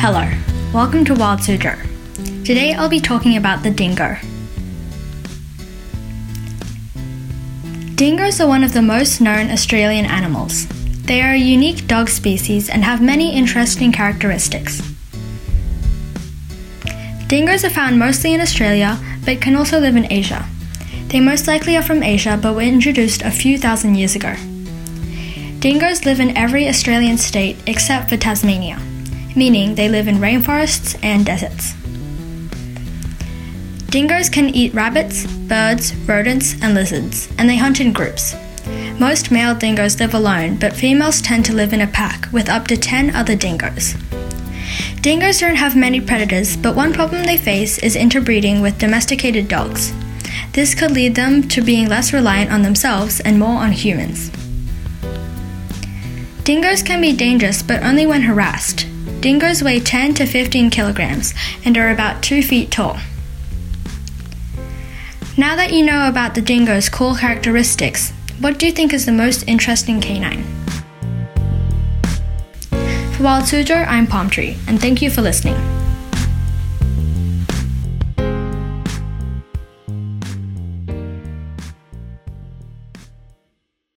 Hello, welcome to Wild Suzhou. Today I'll be talking about the dingo. Dingoes are one of the most known Australian animals. They are a unique dog species and have many interesting characteristics. Dingoes are found mostly in Australia, but can also live in Asia. They most likely are from Asia, but were introduced a few thousand years ago. Dingoes live in every Australian state except for Tasmania meaning they live in rainforests and deserts. Dingoes can eat rabbits, birds, rodents, and lizards, and they hunt in groups. Most male dingoes live alone, but females tend to live in a pack with up to 10 other dingoes. Dingoes don't have many predators, but one problem they face is interbreeding with domesticated dogs. This could lead them to being less reliant on themselves and more on humans. Dingoes can be dangerous, but only when harassed. Dingoes weigh 10 to 15 kilograms and are about 2 feet tall. Now that you know about the dingo's cool characteristics, what do you think is the most interesting canine? For Wild Suzhou, I'm Palm Tree, and thank you for listening.